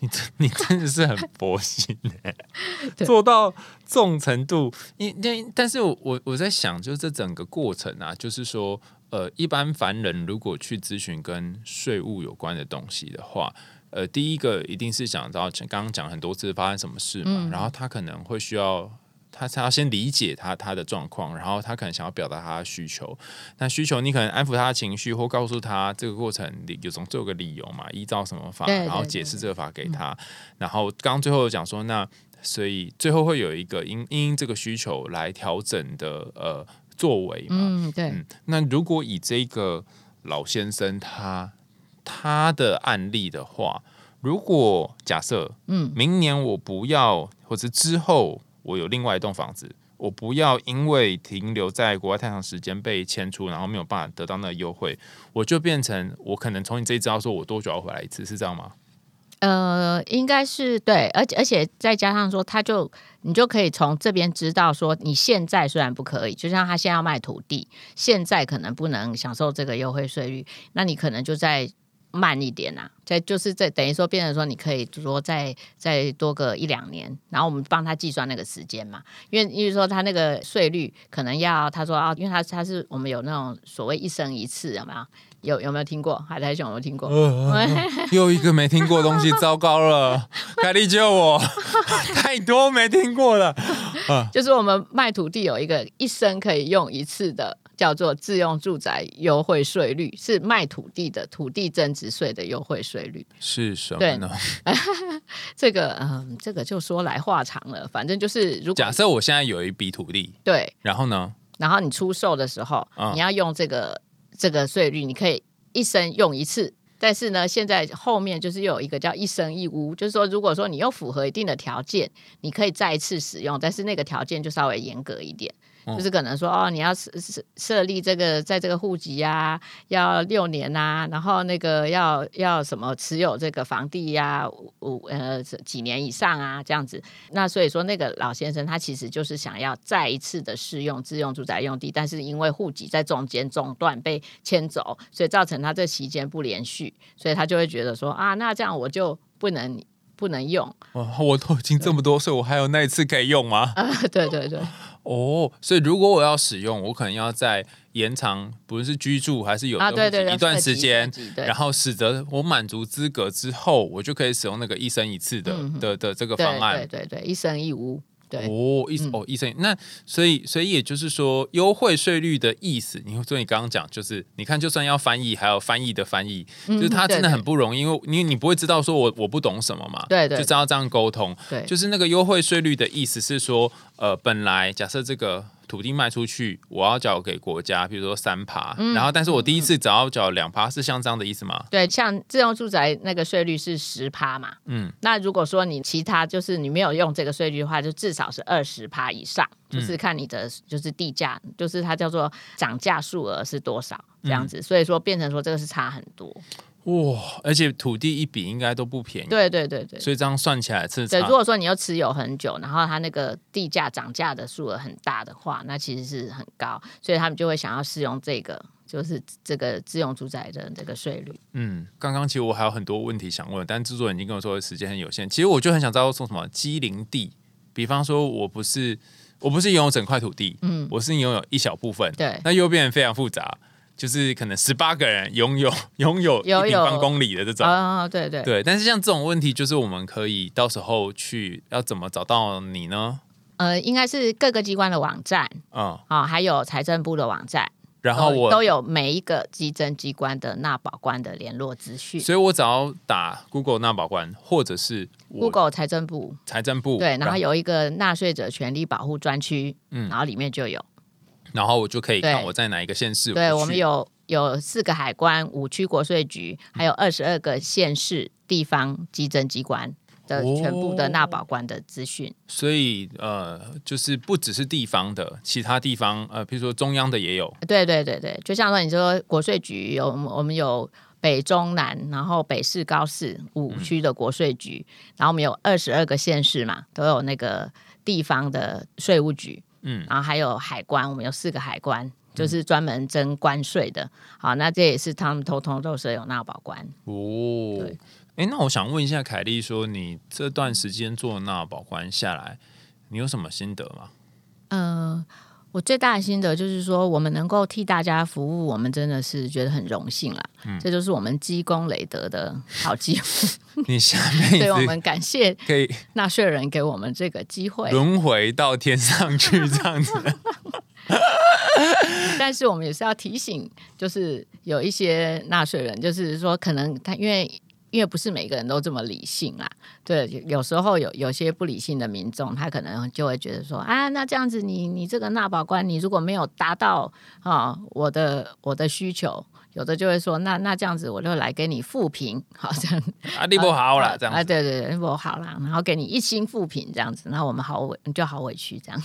你真你真的是很佛心哎，[laughs] 做到这种程度。因因，但是我我我在想，就是这整个过程啊，就是说，呃，一般凡人如果去咨询跟税务有关的东西的话。呃，第一个一定是想到刚刚讲很多次发生什么事嘛，然后他可能会需要他他要先理解他他的状况，然后他可能想要表达他的需求。那需求你可能安抚他的情绪，或告诉他这个过程里有总有个理由嘛，依照什么法，对对然后解释这个法给他。然后刚刚最后讲说，那所以最后会有一个因因这个需求来调整的呃作为嘛。嗯，对，嗯，那如果以这个老先生他他的案例的话，如果假设，嗯，明年我不要，或者之后我有另外一栋房子，我不要因为停留在国外太长时间被迁出，然后没有办法得到那个优惠，我就变成我可能从你这一招说，我多久要回来一次，是这样吗？呃，应该是对，而且而且再加上说，他就你就可以从这边知道说，你现在虽然不可以，就像他现在要卖土地，现在可能不能享受这个优惠税率，那你可能就在。慢一点啊，再就是这等于说变成说，你可以说再再多个一两年，然后我们帮他计算那个时间嘛，因为因为说他那个税率可能要他说啊，因为他他是我们有那种所谓一生一次，有没有？有有没有听过？海苔熊有没有听过？[laughs] 又一个没听过的东西，糟糕了！[laughs] 凯莉救我，[laughs] 太多没听过了。就是我们卖土地有一个一生可以用一次的叫做自用住宅优惠税率，是卖土地的土地增值税的优惠税率。是什么对呢？这个嗯，这个就说来话长了，反正就是如果假设我现在有一笔土地，对，然后呢，然后你出售的时候，嗯你要用这个这个税率，你可以一生用一次。但是呢，现在后面就是又有一个叫一生一屋，就是说，如果说你又符合一定的条件，你可以再一次使用，但是那个条件就稍微严格一点，就是可能说哦，你要设设设立这个在这个户籍呀、要六年呐、然后那个要要什么持有这个房地呀、五五呃几年以上啊这样子。那所以说，那个老先生他其实就是想要再一次的试用自用住宅用地，但是因为户籍在中间中断被迁走，所以造成他这期间不连续，所以他就会觉得说啊，那这样我就不能不能用哦，我都已经这么多岁，我还有那一次可以用吗？啊，[laughs] 对对对。哦，所以如果我要使用，我可能要在延长，不论是居住还是有啊，对对对，一段时间，然后使得我满足资格之后，我就可以使用那个一生一次的、嗯的的这个方案。对对对，一生一屋，对。哦，一哦意思。那所以所以也就是说，优惠税率的意思，你所以你刚刚讲就是，你看就算要翻译，还有翻译的翻译，就是他真的很不容易，因为你你不会知道说我我不懂什么嘛，对对。就知道这样沟通，对。就是那个优惠税率的意思是说，呃，本来假设这个土地卖出去，我要缴给国家，比如说三趴，嗯。然后但是我第一次只要缴两趴，是像这样的意思吗？对，像自用住宅那个税率是十趴嘛，嗯。嗯，那如果说你其他就是你没有用这个税率的话，就至少是二十趴以上，嗯就是看你的就是地价，就是它叫做涨价数额是多少这样嗯子，所以说变成说这个是差很多，哇，而且土地一笔应该都不便宜，对对对对。所以这样算起来是对，如果说你要持有很久，然后它那个地价涨价的数额很大的话，那其实是很高，所以他们就会想要适用这个，就是这个自用住宅的这个税率。嗯，刚刚其实我还有很多问题想问，但制作人已经跟我说时间很有限。其实我就很想知道说什么机灵地，比方说我不是我不是拥有整块土地，嗯，我是拥有一小部分，对那又变得非常复杂，就是可能十八个人拥有 [laughs] 拥有一有平方公里的这种。哦，对对对，但是像这种问题，就是我们可以到时候去要怎么找到你呢？呃，应该是各个机关的网站嗯，啊、还有财政部的网站，然后我都有每一个基征机关的纳保官的联络资讯。所以我只要打 Google 纳保官，或者是 Google 财政部财政部，对，然后有一个纳税者权利保护专区，嗯然后里面就有。然后我就可以看我在哪一个县市。对，去我们有有四个海关、五区国税局，还有二十二个县市地方稽征机关的哦全部的纳保官的资讯。所以呃，就是不只是地方的，其他地方呃，比如说中央的也有。对对对对，就像说你说国税局有我们有北中南，然后北市、高市五区的国税局，然后我们有二十二个县市嘛，都有那个地方的税务局，嗯然后还有海关，我们有四个海关。就是专门征关税的，好，那这也是他们通通都是有纳保官。哦对，哎，那我想问一下凯莉，说你这段时间做纳保官下来，你有什么心得吗？嗯、我最大的心得就是说，我们能够替大家服务，我们真的是觉得很荣幸啦。嗯这就是我们积功累德的好机会，[laughs] 你下辈子所以我们感谢可以纳税人给我们这个机会。轮回到天上去，这样子。[laughs] 但是我们也是要提醒，就是有一些纳税人，就是说可能他因为。因为不是每个人都这么理性啦，对，有时候有有些不理性的民众，他可能就会觉得说啊，那这样子你你这个纳保官，你如果没有达到啊我的我的需求，有的就会说那那这样子我就来给你复评，好这样 [laughs] 啊，你不好啦，这啊，样子。对对对，不好啦，然后给你一星复评这样子，那我们好委就好委屈这样，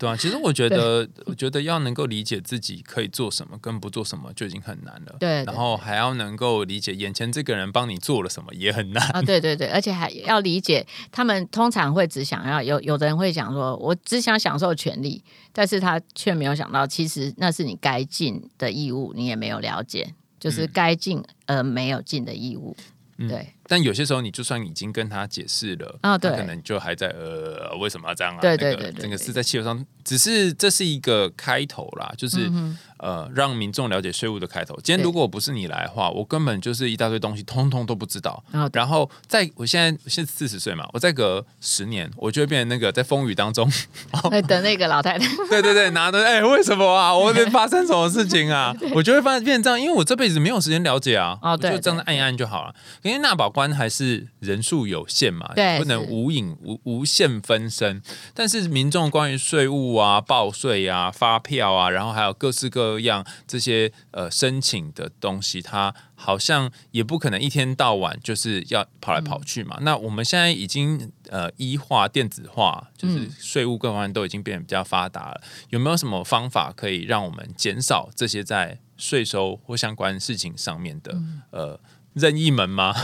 对啊，其实我觉得，我觉得要能够理解自己可以做什么跟不做什么就已经很难了。对对然后还要能够理解眼前这个人帮你做了什么也很难。啊，对对对，而且还要理解，他们通常会只想要有有的人会想说，我只想享受权利，但是他却没有想到，其实那是你该尽的义务，你也没有了解，就是该尽而没有尽的义务。嗯对，但有些时候你就算已经跟他解释了，啊对他可能就还在呃为什么要这样啊？对对那个对整个是在气球上，只是这是一个开头啦，就是、嗯呃让民众了解税务的开头。今天如果不是你来的话，我根本就是一大堆东西，通通都不知道。然后在我现在现在四十岁嘛，我再隔十年，我就会变成那个在风雨当中，[laughs] 会等那个老太太，[laughs] 对对对，拿着哎、为什么啊？我得发生什么事情啊？[laughs] 我就会发现变成这样，因为我这辈子没有时间了解啊，哦对就这样按一按就好了。因为纳保官还是人数有限嘛，对不能无影无无限分身。但是民众关于税务啊、报税啊、发票啊，然后还有各式各样这些呃申请的东西，它好像也不可能一天到晚就是要跑来跑去嘛。那我们现在已经呃一化、电子化，就是税务各方面都已经变得比较发达了。有没有什么方法可以让我们减少这些在税收或相关事情上面的、呃任意门吗？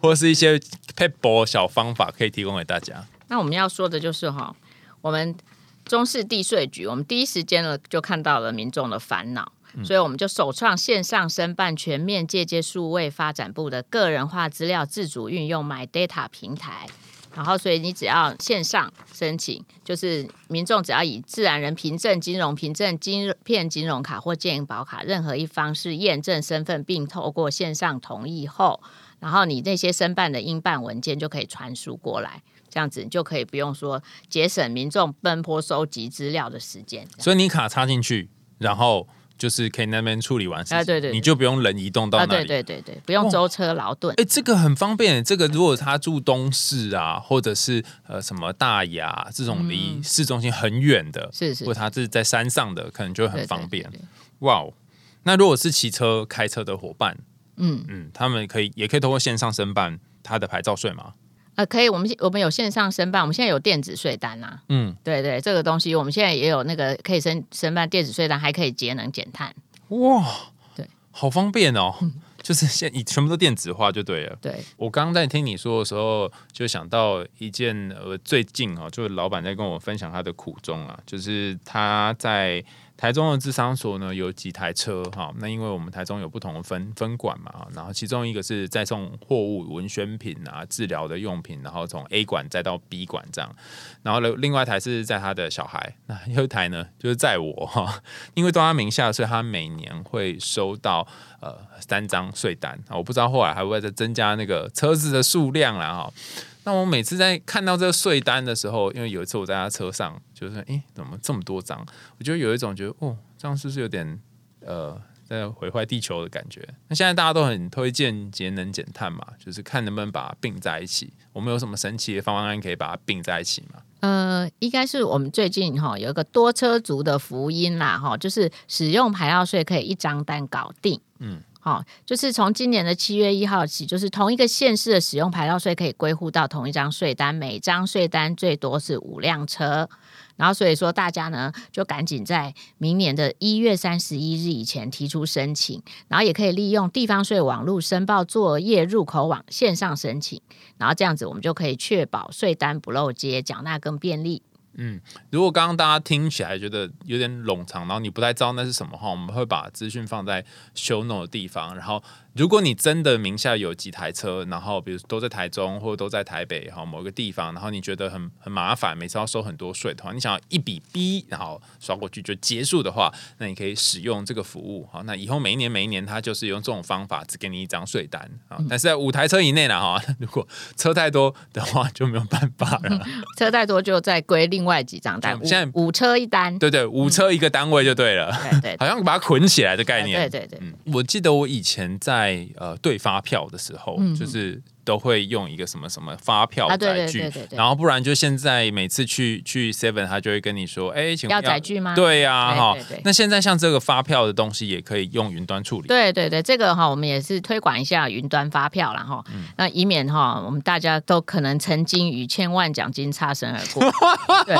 或是一些 p e b l 小方法可以提供给大家？那我们要说的就是哈，我们中市地税局，我们第一时间呢就看到了民众的烦恼。所以我们就首创线上申办全面借接数位发展部的个人化资料自主运用 My Data 平台，然后所以你只要线上申请，就是民众只要以自然人凭证、金融凭证、金片金融卡或健保卡任何一方式验证身份，并透过线上同意后，然后你那些申办的应办文件就可以传输过来。这样子你就可以不用说节省民众奔波收集资料的时间。所以你卡插进去，然后就是可以那边处理完事情，啊对对对你就不用人移动到啊，那里。对对对对，不用舟车劳顿。哎、这个很方便。这个如果他住东市啊，或者是呃什么大雅这种离市中心很远的，嗯是是或者他是在山上的，可能就很方便。哇哦！那如果是骑车、开车的伙伴，嗯嗯，他们可以也可以通过线上申办他的牌照税吗？呃，可以，我们我们有线上申办，我们现在有电子税单啦、嗯，对对，这个东西我们现在也有那个可以申申办电子税单，还可以节能减碳。哇，对，好方便哦。[laughs] 就是现你全部都电子化就对了。对，我刚刚在听你说的时候，就想到一件呃，最近哦，就是老板在跟我分享他的苦衷啊，就是他在台中的智商所呢有几台车哈，那因为我们台中有不同的分分管嘛，然后其中一个是再送货物、文宣品啊、治疗的用品，然后从 A 馆再到 B 馆这样，然后呢，另外一台是在他的小孩，那有一台呢就是在我哈，因为到他名下，所以他每年会收到呃三张税单啊，我不知道后来还会再增加那个车子的数量啦哈。那我每次在看到这个税单的时候，因为有一次我在他车上，就是诶，怎么这么多张？我就有一种觉得，哦，这样是不是有点呃，在毁坏地球的感觉？那现在大家都很推荐节能减碳嘛，就是看能不能把它并在一起。我们有什么神奇的方案可以把它并在一起吗？呃，应该是我们最近哈有一个多车族的福音啦哈，就是使用牌照税可以一张单搞定。嗯，好、就是从今年的七月一号起，就是同一个县市的使用牌照税可以归户到同一张税单，每张税单最多是五辆车。然后所以说大家呢就赶紧在明年的一月三十一日以前提出申请，然后也可以利用地方税网络申报作业入口网线上申请，然后这样子我们就可以确保税单不漏接，缴纳更便利。如果刚刚大家听起来觉得有点冗长，然后你不太知道那是什么话，我们会把资讯放在 show note 的地方。然后，如果你真的名下有几台车，然后比如都在台中或者都在台北哈某个地方，然后你觉得很很麻烦，每次要收很多税的话，你想要一笔 B 然后刷过去就结束的话，那你可以使用这个服务。好，那以后每一年每一年它就是用这种方法只给你一张税单啊，但是在五台车以内啦哈，如果车太多的话就没有办法了。[laughs] 车太多就再归另外几张单，现在五五车一单。对对，五车一个单位就对了。对对 [laughs] 好像把它捆起来的概念。对对对，嗯，我记得我以前在呃对发票的时候，嗯就是都会用一个什么什么发票载具，然后不然就现在每次去去 Seven，他就会跟你说，哎，请问要载具吗？对呀、哈。那现在像这个发票的东西也可以用云端处理。对对对，这个哈，我们也是推广一下云端发票啦哈，嗯那以免哈，我们大家都可能曾经与千万奖金擦身而过。[laughs]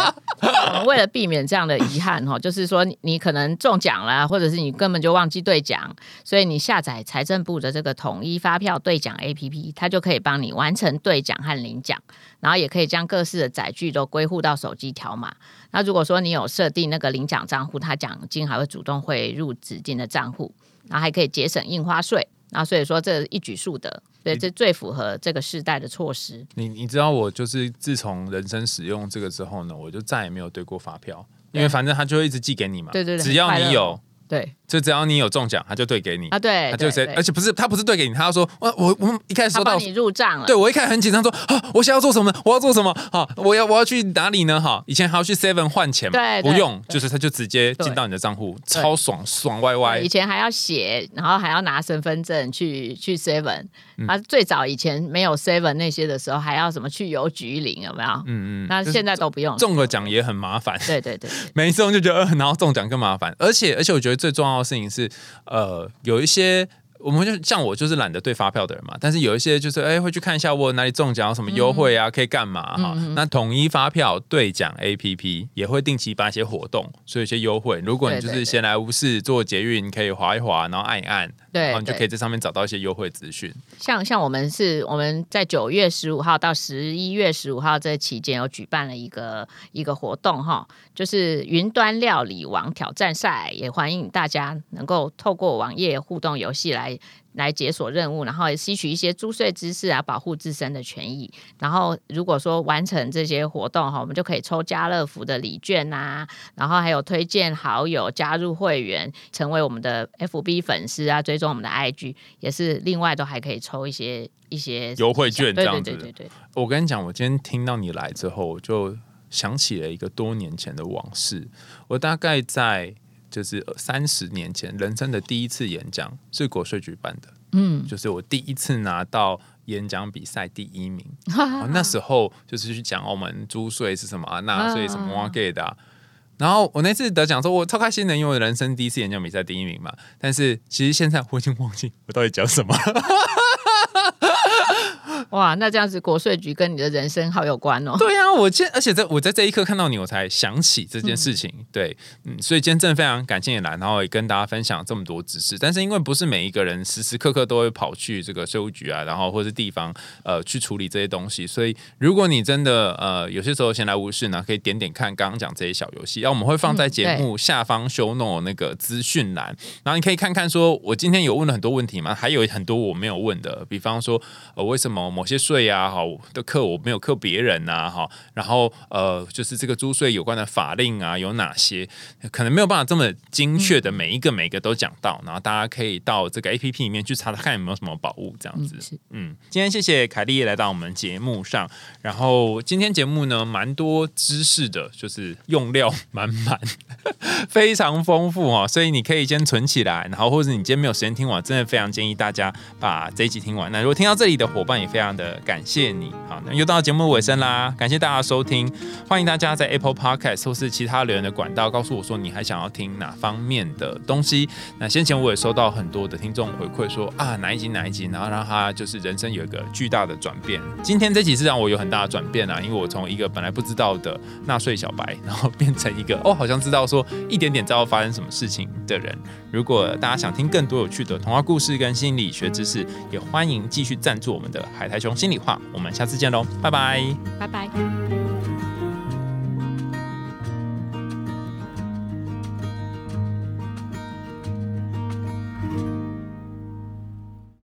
为了避免这样的遗憾哈，就是说你可能中奖了，或者是你根本就忘记兑奖，所以你下载财政部的这个统一发票兑奖 APP，它就可以帮你完成兑奖和领奖，然后也可以将各式的载具都归户到手机条码。那如果说你有设定那个领奖账户，它奖金还会主动汇入指定的账户，然后还可以节省印花税。那所以说这一举数得，对，这最符合这个时代的措施。你你知道我就是自从人生使用这个之后呢，我就再也没有兑过发票，因为反正他就会一直寄给你嘛。对对对只要你有，对就只要你有中奖，他就兑给你。啊，对，他就谁，对对而且不是他不是兑给你，他要说，我我我们一开始收到你入账了。对我一开始很紧张，说啊，我想要做什么呢？我要做什么？哈，我要我要去哪里呢？哈，以前还要去 Seven 换钱对不用，就是他就直接进到你的账户，超爽，爽歪歪以。前还要写，然后还要拿身份证去去 Seven。啊，嗯最早以前没有 Seven 那些的时候，还要什么去邮局领，有没有？嗯嗯，那现在都不用。中个奖也很麻烦，对对对对，没 [laughs] 中就觉得，呃然后中奖更麻烦，而且而且我觉得最重要的事情是，呃，有一些。我们就像我就是懒得对发票的人嘛，但是有一些就是哎会去看一下我哪里中奖有什么优惠啊，可以干嘛哈、那统一发票兑奖 A P P 也会定期办一些活动，所以有一些优惠。如果你就是闲来无事做捷运，可以划一划，然后按一按，对然后你就可以在上面找到一些优惠资讯。像像我们是我们在九月十五号到十一月十五号这期间有举办了一个一个活动哈，就是云端料理王挑战赛，也欢迎大家能够透过网页互动游戏来。来解锁任务，然后也吸取一些租税知识啊，保护自身的权益。然后如果说完成这些活动哈，我们就可以抽家乐福的礼券啊，然后还有推荐好友加入会员，成为我们的 FB 粉丝啊，追踪我们的 IG，也是另外都还可以抽一些一些优惠券这样子对对对对，我跟你讲，我今天听到你来之后，我就想起了一个多年前的往事。我大概在就是三十年前，人生的第一次演讲是国税局办的，嗯，就是我第一次拿到演讲比赛第一名。[laughs] 哦那时候就是去讲我们租税是什么啊，纳税什么哇给的啊、然后我那次得奖之后，我超开心的，因为我人生第一次演讲比赛第一名嘛。但是其实现在我已经忘记我到底讲什么了。哇，那这样子国税局跟你的人生好有关哦。对啊，我今而且在我在这一刻看到你，我才想起这件事情。对，嗯，所以今天真的非常感谢你来，然后也跟大家分享这么多知识。但是因为不是每一个人时时刻刻都会跑去这个税务局啊，然后或是地方呃去处理这些东西，所以如果你真的呃有些时候闲来无事呢，可以点点看刚刚讲这些小游戏，然后我们会放在节目下方 show note 那个资讯栏，然后你可以看看说我今天有问了很多问题吗？还有很多我没有问的，比方说呃为什么某些税啊哈的课我没有课别人呐、哈，然后呃就是这个租税有关的法令啊有哪些，可能没有办法这么精确的每一个每一个都讲到，然后大家可以到这个 A P P 里面去查查看有没有什么宝物这样子。是嗯，今天谢谢凯莉来到我们节目上，然后今天节目呢蛮多知识的，就是用料满满，[laughs] 非常丰富哦，所以你可以先存起来，然后或者你今天没有时间听完，真的非常建议大家把这一集听完。那如果听到这里的伙伴也非常的感谢你，好，那又到节目尾声啦，感谢大家收听，欢迎大家在 Apple Podcast 或是其他留言的管道告诉我说你还想要听哪方面的东西。那先前我也收到很多的听众回馈说啊哪一集哪一集，然后让他就是人生有一个巨大的转变。今天这集是让我有很大的转变啊，因为我从一个本来不知道的纳税小白，然后变成一个哦好像知道说一点点知道发生什么事情的人。如果大家想听更多有趣的童话故事跟心理学知识，也欢迎继续赞助我们的海苔熊心里话。我们下次见喽，拜拜。拜拜。